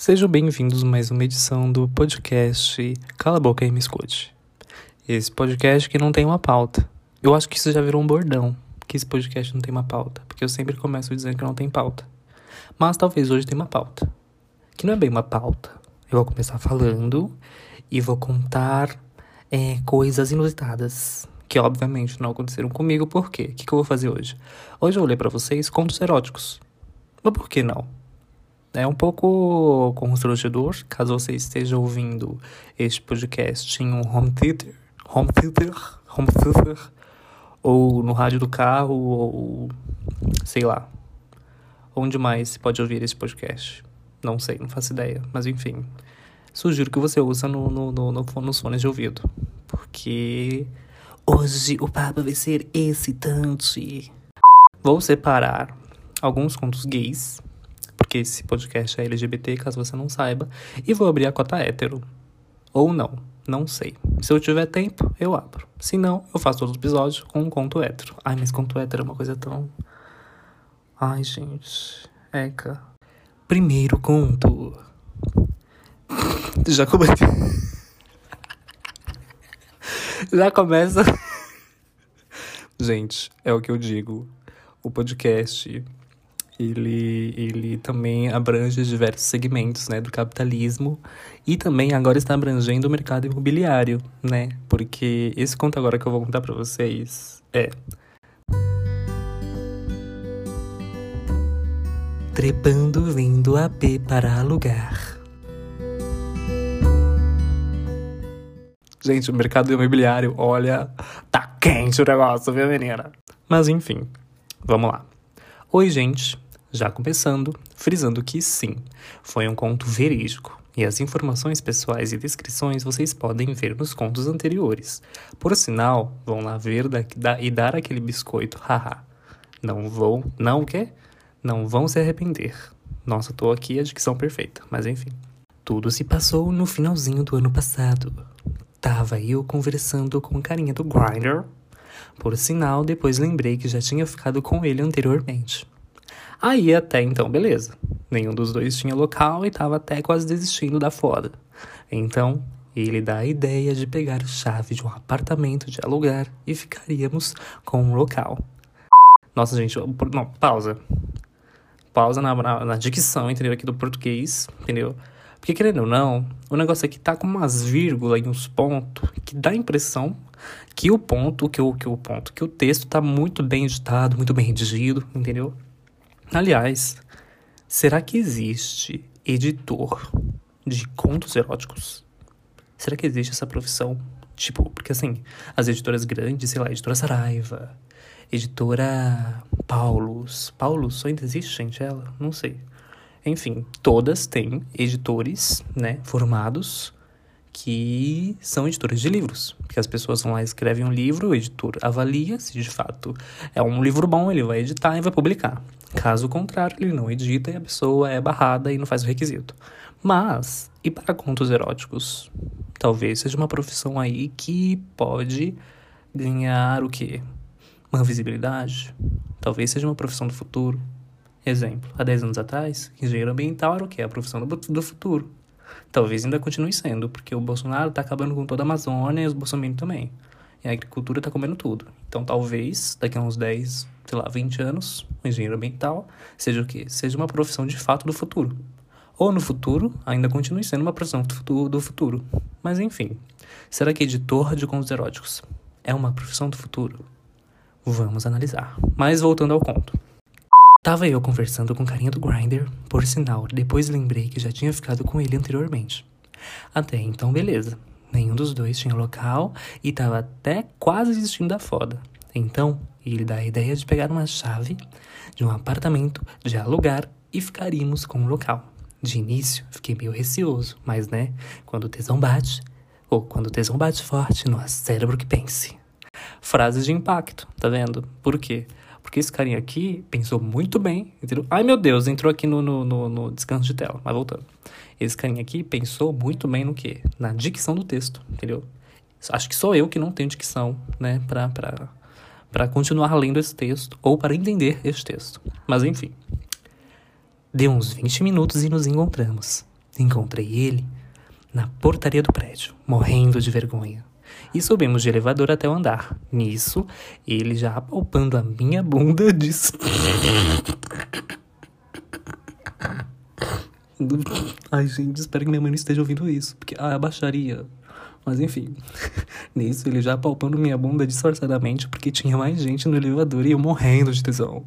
Sejam bem-vindos a mais uma edição do podcast Cala a Boca e Me Escute. Esse podcast que não tem uma pauta. Eu acho que isso já virou um bordão, que esse podcast não tem uma pauta, porque eu sempre começo dizendo que não tem pauta. Mas talvez hoje tenha uma pauta, que não é bem uma pauta. Eu vou começar falando e vou contar é, coisas inusitadas, que obviamente não aconteceram comigo, por quê? O que, que eu vou fazer hoje? Hoje eu vou ler pra vocês contos eróticos. Mas por que não? É um pouco constrangedor, caso você esteja ouvindo este podcast em um home theater, home theater, home theater, ou no rádio do carro, ou sei lá. Onde mais se pode ouvir esse podcast? Não sei, não faço ideia, mas enfim. Sugiro que você ouça no, no, no, no nos fones de ouvido, porque hoje o papo vai ser excitante. Vou separar alguns contos gays porque esse podcast é LGBT, caso você não saiba, e vou abrir a cota hétero. Ou não, não sei. Se eu tiver tempo, eu abro. Se não, eu faço outro episódio com um conto hétero. Ai, mas conto hétero é uma coisa tão. Ai, gente. Eca. Primeiro conto. Já comecei. Já começa. Gente, é o que eu digo. O podcast ele, ele também abrange diversos segmentos né, do capitalismo e também agora está abrangendo o mercado imobiliário, né? Porque esse conto agora que eu vou contar para vocês é Trepando vendo AP para alugar. Gente, o mercado imobiliário, olha, tá quente o negócio, viu, menina? Mas enfim, vamos lá. Oi, gente. Já começando, frisando que sim, foi um conto verídico, e as informações pessoais e descrições vocês podem ver nos contos anteriores. Por sinal, vão lá ver da, da, e dar aquele biscoito, haha. Não vão, não o quê? Não vão se arrepender. Nossa, tô aqui a dicção perfeita, mas enfim. Tudo se passou no finalzinho do ano passado. Tava eu conversando com o carinha do Grindr. Por sinal, depois lembrei que já tinha ficado com ele anteriormente. Aí até então, beleza. Nenhum dos dois tinha local e tava até quase desistindo da foda. Então, ele dá a ideia de pegar a chave de um apartamento de alugar e ficaríamos com um local. Nossa, gente, não, pausa. Pausa na, na, na dicção, entendeu? Aqui do português, entendeu? Porque, querendo ou não, o negócio aqui tá com umas vírgulas e uns pontos que dá a impressão que o ponto, que o, que o ponto, que o texto tá muito bem editado, muito bem redigido, entendeu? Aliás, será que existe editor de contos eróticos? Será que existe essa profissão? Tipo, porque assim, as editoras grandes, sei lá, editora Saraiva, editora Paulus. Paulus, ainda existe, gente, ela? Não sei. Enfim, todas têm editores, né, formados que são editores de livros. Porque as pessoas vão lá, escrevem um livro, o editor avalia se de fato é um livro bom, ele vai editar e vai publicar. Caso contrário, ele não edita e a pessoa é barrada e não faz o requisito. Mas, e para contos eróticos? Talvez seja uma profissão aí que pode ganhar o quê? Uma visibilidade? Talvez seja uma profissão do futuro. Exemplo, há 10 anos atrás, engenheiro ambiental era o quê? A profissão do, do futuro. Talvez ainda continue sendo, porque o Bolsonaro está acabando com toda a Amazônia e os bolsominions também. E a agricultura está comendo tudo. Então talvez, daqui a uns 10, sei lá, 20 anos, o engenheiro ambiental seja o quê? Seja uma profissão de fato do futuro. Ou no futuro, ainda continue sendo uma profissão do futuro. Mas enfim, será que editor de contos eróticos é uma profissão do futuro? Vamos analisar. Mas voltando ao conto. Tava eu conversando com o carinha do Grinder, por sinal, depois lembrei que já tinha ficado com ele anteriormente. Até então, beleza. Nenhum dos dois tinha local e tava até quase desistindo da foda. Então, ele dá a ideia de pegar uma chave de um apartamento, de alugar e ficaríamos com o local. De início, fiquei meio receoso, mas né, quando o tesão bate, ou quando o tesão bate forte, não há cérebro que pense. Frases de impacto, tá vendo? Por quê? Porque esse carinha aqui pensou muito bem, entendeu? Ai meu Deus, entrou aqui no, no, no, no descanso de tela, mas voltando. Esse carinha aqui pensou muito bem no quê? Na dicção do texto, entendeu? Acho que sou eu que não tenho dicção, né, pra, pra, pra continuar lendo esse texto ou para entender esse texto. Mas enfim. Deu uns 20 minutos e nos encontramos. encontrei ele na portaria do prédio, morrendo de vergonha. E subimos de elevador até o andar. Nisso, ele já apalpando a minha bunda disse. Ai, gente, espero que minha mãe não esteja ouvindo isso, porque ah, baixaria. Mas enfim, nisso ele já palpando minha bunda disfarçadamente porque tinha mais gente no elevador e eu morrendo de tesão.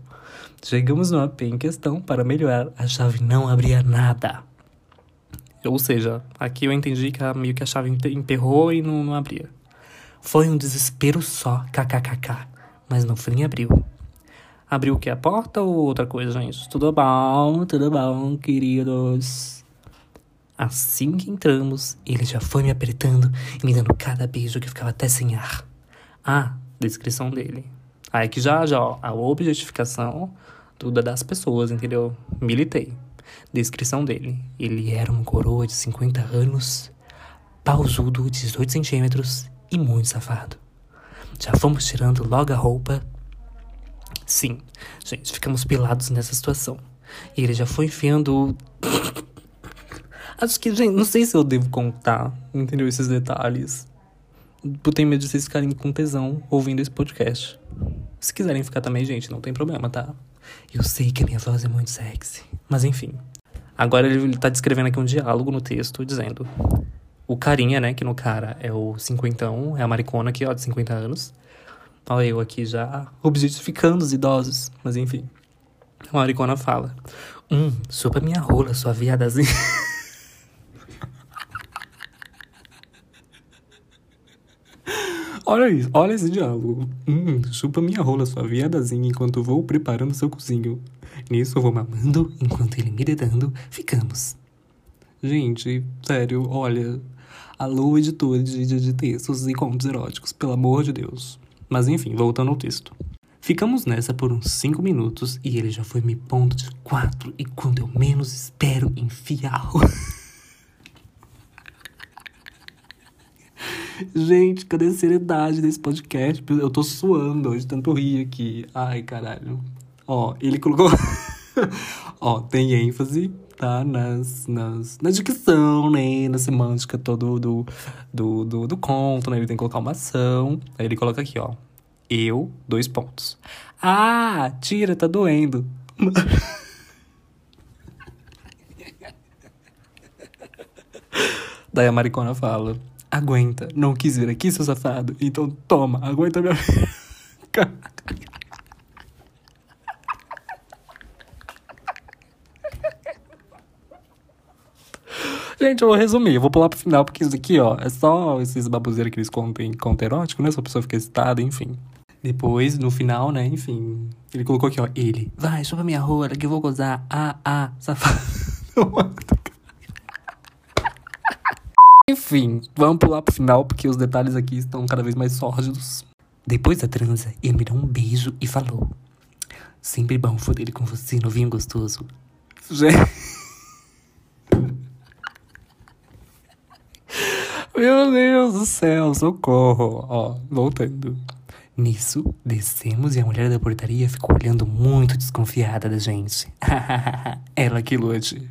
Chegamos no AP em questão, para melhorar, a chave não abria nada. Ou seja, aqui eu entendi que a, meio que a chave emperrou e não, não abria. Foi um desespero só, kkkk, mas no fim abriu. Abriu o que? A porta ou outra coisa, gente? Tudo bom, tudo bom, queridos. Assim que entramos, ele já foi me apertando e me dando cada beijo que ficava até sem ar. Ah, descrição dele. Aí que já, já, ó, a objetificação é das pessoas, entendeu? Militei. Descrição dele. Ele era um coroa de 50 anos, pausudo, 18 centímetros e muito safado. Já fomos tirando logo a roupa. Sim, gente, ficamos pelados nessa situação. E ele já foi enfiando. Acho que, gente, não sei se eu devo contar, entendeu? Esses detalhes. Eu tenho medo de vocês ficarem com tesão ouvindo esse podcast. Se quiserem ficar também, gente, não tem problema, tá? Eu sei que a minha voz é muito sexy. Mas enfim. Agora ele, tá descrevendo aqui um diálogo no texto dizendo: O carinha, né, que no cara é o cinquentão, é a maricona aqui, ó, de 50 anos. Olha eu aqui já objetificando os idosos. Mas enfim. A maricona fala: Hum, sopa minha rola, sua viadazinha. Olha isso, olha esse diálogo. Hum, chupa minha rola, sua viadazinha, enquanto vou preparando seu cozinho. Nisso eu vou mamando, enquanto ele me dedando, ficamos. Gente, sério, olha. Alô, editor de, de, textos e contos eróticos, pelo amor de Deus. Mas enfim, voltando ao texto. Ficamos nessa por uns 5 minutos e ele já foi me pondo de quatro e quando eu menos espero enfiar. Gente, cadê a seriedade desse podcast? Eu tô suando hoje, tanto rir aqui. Ai, caralho. Ó, ele colocou. Ó, tem ênfase, tá? Nas, nas, na dicção, né? Na semântica todo do, do, do, do conto, né? Ele tem que colocar uma ação. Aí ele coloca aqui, ó. Eu, dois pontos. Ah, tira, tá doendo. Daí a maricona fala aguenta. Não quis vir aqui, seu safado? Então toma, aguenta minha. Gente, eu vou resumir, eu vou pular pro final, porque isso aqui, ó, é só esses babuzeiros que eles contam em conto erótico, né? Só a pessoa fica excitada, enfim. Depois, no final, né, enfim, ele colocou aqui, ó, ele. Vai, chupa minha rola que eu vou gozar. Ah, ah, safado. Enfim, vamos pular pro final porque os detalhes aqui estão cada vez mais sórdidos. Depois da transa, ele me deu um beijo e falou: Sempre bom foder com você, novinho gostoso. Gente. Meu Deus do céu, socorro. Ó, voltando. Nisso, descemos e a mulher da portaria ficou olhando muito desconfiada da gente. Ela que lute.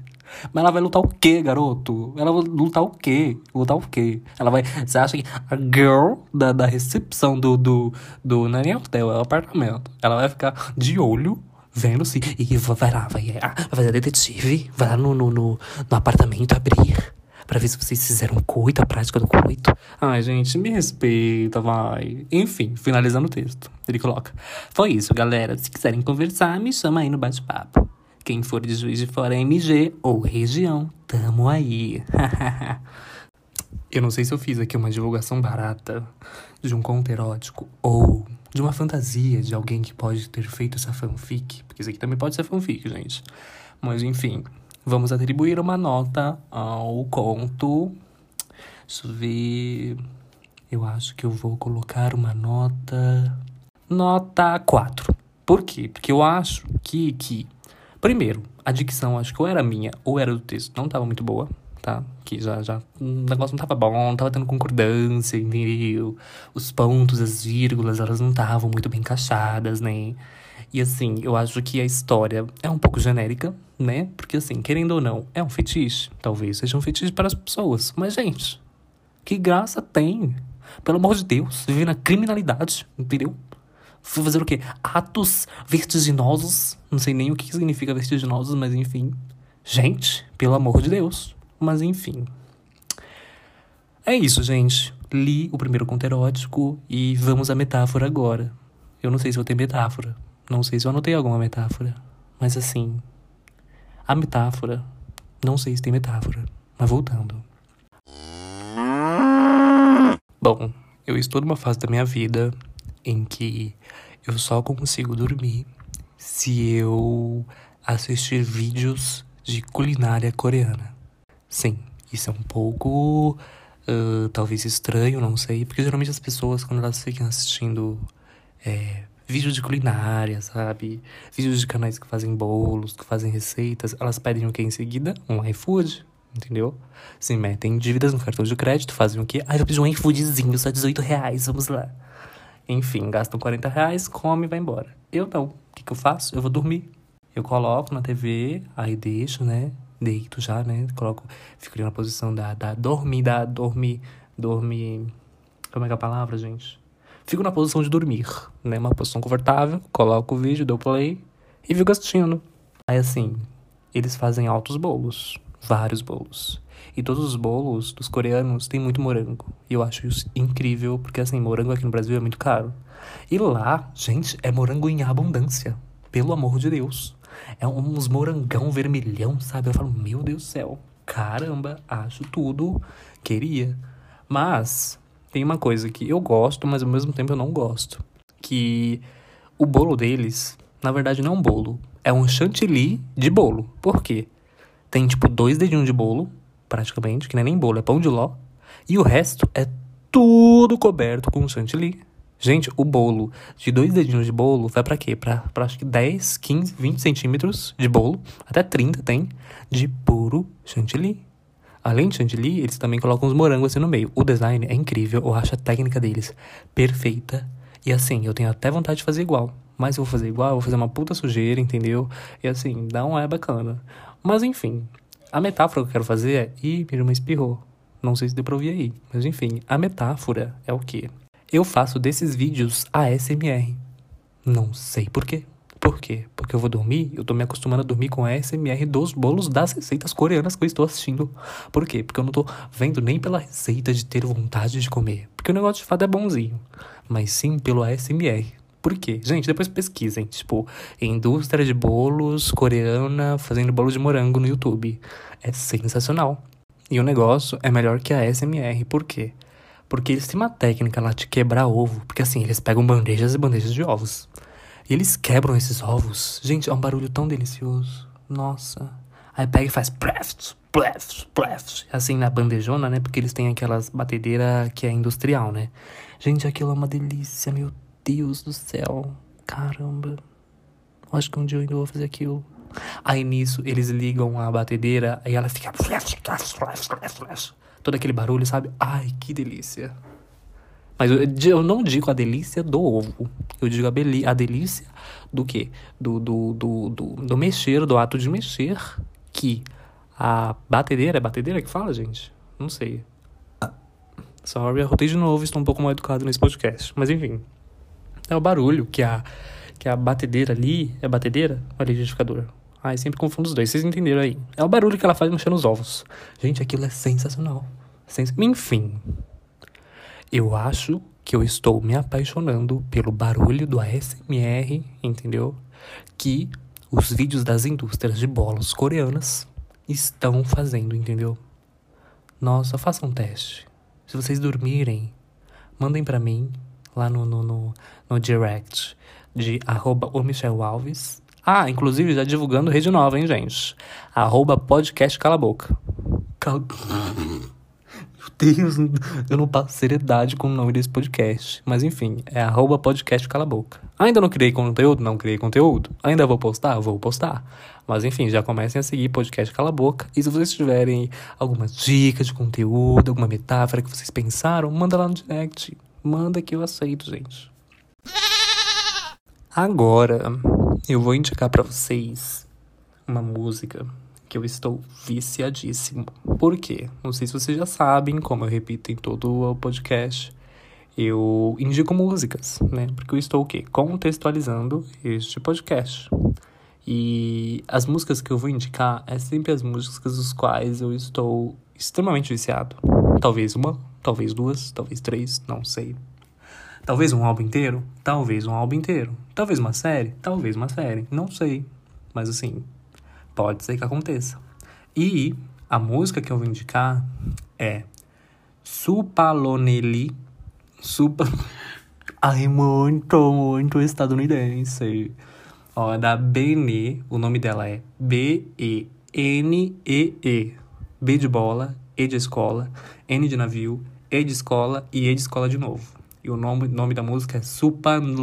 Mas ela vai lutar o quê, garoto? Ela vai lutar o quê? Lutar o quê? Ela vai. Você acha que a girl da, da recepção do, do, do. Não é nem hotel, é o apartamento. Ela vai ficar de olho vendo se. E vai lá, vai, ah, vai fazer detetive, vai lá no, no, no, no apartamento abrir. Pra ver se vocês fizeram coito, a prática do coito. Ai, gente, me respeita, vai. Enfim, finalizando o texto. Ele coloca: Foi isso, galera. Se quiserem conversar, me chama aí no bate-papo. Quem for de Juiz de Fora MG ou região, tamo aí. eu não sei se eu fiz aqui uma divulgação barata de um conto erótico ou de uma fantasia de alguém que pode ter feito essa fanfic, porque isso aqui também pode ser fanfic, gente. Mas enfim, vamos atribuir uma nota ao conto. Deixa eu ver. Eu acho que eu vou colocar uma nota. Nota 4. Por quê? Porque eu acho que, que Primeiro, a dicção, acho que ou era minha ou era do texto, não tava muito boa, tá? Que já, já, o negócio não tava bom, não tava tendo concordância, entendeu? Os pontos, as vírgulas, elas não estavam muito bem encaixadas, né? E assim, eu acho que a história é um pouco genérica, né? Porque assim, querendo ou não, é um fetiche. Talvez seja um fetiche para as pessoas. Mas, gente, que graça tem? Pelo amor de Deus, viver na criminalidade, entendeu? Fui fazer o quê? Atos vertiginosos. Não sei nem o que significa vertiginosos, mas enfim. Gente, pelo amor de Deus. Mas enfim. É isso, gente. Li o primeiro conto erótico e vamos à metáfora agora. Eu não sei se vou ter metáfora. Não sei se eu anotei alguma metáfora. Mas assim. A metáfora. Não sei se tem metáfora. Mas voltando. Bom, eu estou numa fase da minha vida em que eu só consigo dormir se eu assistir vídeos de culinária coreana. Sim, isso é um pouco uh, talvez estranho, não sei, porque geralmente as pessoas quando elas ficam assistindo é, vídeos de culinária, sabe? Vídeos de canais que fazem bolos, que fazem receitas, elas pedem o que em seguida? Um iFood entendeu? Se metem dívidas no cartão de crédito, fazem o quê? Ah, eu pedi um iFoodzinho, só 18 reais, vamos lá. Enfim, gastam 40 reais, come e vai embora. Eu não. O que, que eu faço? Eu vou dormir. Eu coloco na TV, aí deixo, né? Deito já, né? Coloco, fico ali na posição da, da dormir, da dormir, dormir. Como é que é a palavra, gente? Fico na posição de dormir, né? Uma posição confortável, coloco o vídeo, dou play e fico assistindo. Aí assim, eles fazem altos bolos vários bolos. E todos os bolos dos coreanos têm muito morango. E eu acho isso incrível, porque assim, morango aqui no Brasil é muito caro. E lá, gente, é morango em abundância. Pelo amor de Deus. É uns morangão vermelhão, sabe? Eu falo, meu Deus do céu. Caramba, acho tudo. Queria. Mas tem uma coisa que eu gosto, mas ao mesmo tempo eu não gosto. Que o bolo deles, na verdade, não é um bolo. É um chantilly de bolo. Por quê? tem tipo dois dedinhos de bolo, praticamente, que não é nem bolo, é pão de ló. E o resto é tudo coberto com chantilly. Gente, o bolo de dois dedinhos de bolo vai para quê? Pra, pra acho que 10, 15, 20 centímetros de bolo, até 30 tem, de puro chantilly. Além de chantilly, eles também colocam os morangos assim no meio. O design é incrível, eu acho a técnica deles perfeita. E assim, eu tenho até vontade de fazer igual. Mas eu vou fazer igual, eu vou fazer uma puta sujeira, entendeu? E assim, dá um é bacana. Mas enfim, a metáfora que eu quero fazer é: ih, minha irmã espirrou. Não sei se deu pra ouvir aí. Mas enfim, a metáfora é o quê? Eu faço desses vídeos ASMR. Não sei por quê. Por quê? Porque eu vou dormir, eu tô me acostumando a dormir com a ASMR dos bolos das receitas coreanas que eu estou assistindo. Por quê? Porque eu não tô vendo nem pela receita de ter vontade de comer. Porque o negócio de fato é bonzinho. Mas sim pelo ASMR. Por quê? Gente, depois pesquisem. Tipo, indústria de bolos coreana fazendo bolo de morango no YouTube. É sensacional. E o negócio é melhor que a SMR. Por quê? Porque eles têm uma técnica lá de quebrar ovo. Porque assim, eles pegam bandejas e bandejas de ovos. E eles quebram esses ovos. Gente, é um barulho tão delicioso. Nossa. Aí pega e faz pleft, pleft, pleft. Assim na bandejona, né? Porque eles têm aquelas batedeiras que é industrial, né? Gente, aquilo é uma delícia, meu Deus do céu. Caramba. Acho que um dia eu ainda vou fazer aquilo. Aí nisso, eles ligam a batedeira e ela fica. Todo aquele barulho, sabe? Ai, que delícia. Mas eu, eu não digo a delícia do ovo. Eu digo a, beli, a delícia do quê? Do, do, do, do, do mexer, do ato de mexer. Que a batedeira, é batedeira que fala, gente? Não sei. Sorry, arrotei de novo, estou um pouco mal educado nesse podcast. Mas enfim. É o barulho que a, que a batedeira ali. É batedeira ou é? Ai, sempre confundo os dois. Vocês entenderam aí. É o barulho que ela faz mexendo os ovos. Gente, aquilo é sensacional. Sens Enfim. Eu acho que eu estou me apaixonando pelo barulho do ASMR, entendeu? Que os vídeos das indústrias de bolos coreanas estão fazendo, entendeu? Nossa, façam um teste. Se vocês dormirem, mandem para mim lá no, no, no, no direct de arroba o Michel Alves. Ah, inclusive já divulgando rede nova, hein, gente? Arroba podcast cala boca. Cal... Meu Deus, eu não passo seriedade com o nome desse podcast. Mas enfim, é arroba podcast cala boca. Ainda não criei conteúdo? Não criei conteúdo. Ainda vou postar? Vou postar. Mas enfim, já comecem a seguir podcast Cala Boca. E se vocês tiverem algumas dicas de conteúdo, alguma metáfora que vocês pensaram, manda lá no direct. Manda que eu aceito, gente. Agora, eu vou indicar para vocês uma música que eu estou viciadíssimo. Por quê? Não sei se vocês já sabem, como eu repito em todo o podcast, eu indico músicas, né? Porque eu estou o quê? Contextualizando este podcast. E as músicas que eu vou indicar é sempre as músicas dos quais eu estou extremamente viciado. Talvez uma, talvez duas, talvez três, não sei. Talvez um álbum inteiro? Talvez um álbum inteiro. Talvez uma série? Talvez uma série. Não sei. Mas assim, pode ser que aconteça. E a música que eu vou indicar é Supaloneli. Supa. Ai, muito, muito estadunidense. Ó, é da Bene. O nome dela é B-E-N-E-E. B de bola, E de escola, N de navio, E de escola e E de escola de novo. E o nome, nome da música é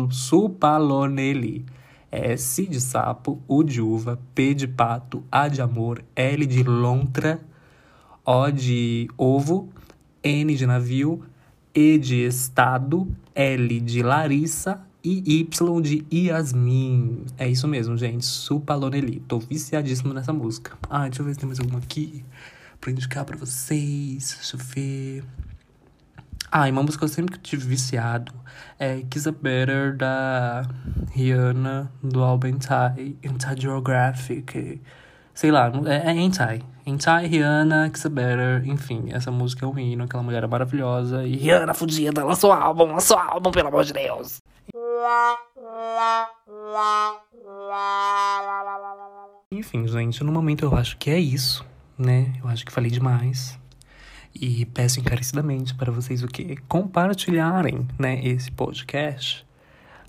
Supaloneli. É S de sapo, U de uva, P de pato, A de amor, L de lontra, O de ovo, N de navio, E de estado, L de Larissa e Y de Yasmin. É isso mesmo, gente. Supaloneli. Tô viciadíssimo nessa música. Ah, deixa eu ver se tem mais alguma aqui pra indicar pra vocês. Deixa eu ver. Ah, e uma música que eu sempre tive viciado é Kiss a Better da Rihanna do álbum Anti, Anti Geographic. Sei lá, é, é. Anti, Rihanna, Kiss a Better, enfim, essa música é um hino, aquela mulher é maravilhosa. E Rihanna fudida, lançou álbum, lançou álbum, pelo amor de Deus. Enfim, gente, no momento eu acho que é isso, né? Eu acho que falei demais. E peço encarecidamente para vocês o quê? Compartilharem, né, esse podcast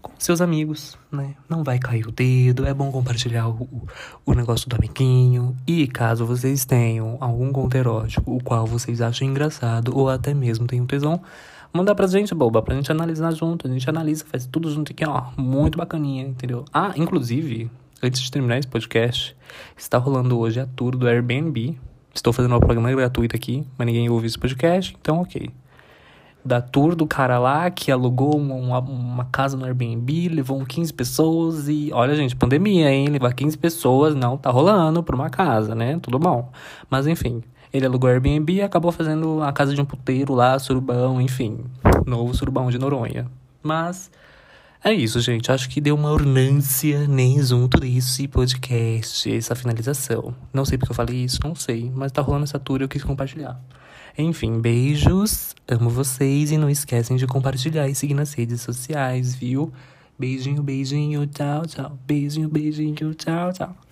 com seus amigos, né? Não vai cair o dedo, é bom compartilhar o, o negócio do amiguinho. E caso vocês tenham algum conto erótico, o qual vocês acham engraçado ou até mesmo tenham tesão, mandar pra gente, boba, pra gente analisar junto. A gente analisa, faz tudo junto aqui, ó. Muito bacaninha, entendeu? Ah, inclusive, antes de terminar esse podcast, está rolando hoje a tour do Airbnb Estou fazendo uma programa gratuito aqui, mas ninguém ouve esse podcast, então ok. Da tour do cara lá que alugou uma, uma casa no Airbnb, levou 15 pessoas e. Olha, gente, pandemia, hein? Levar 15 pessoas não tá rolando pra uma casa, né? Tudo bom. Mas enfim, ele alugou o Airbnb e acabou fazendo a casa de um puteiro lá, surubão, enfim. Novo surubão de Noronha. Mas é isso, gente. Acho que deu uma ornância nem junto desse podcast, essa finalização. Não sei porque eu falei isso, não sei. Mas tá rolando essa tour e eu quis compartilhar. Enfim, beijos. Amo vocês e não esquecem de compartilhar e seguir nas redes sociais, viu? Beijinho, beijinho, tchau, tchau. Beijinho, beijinho, tchau, tchau.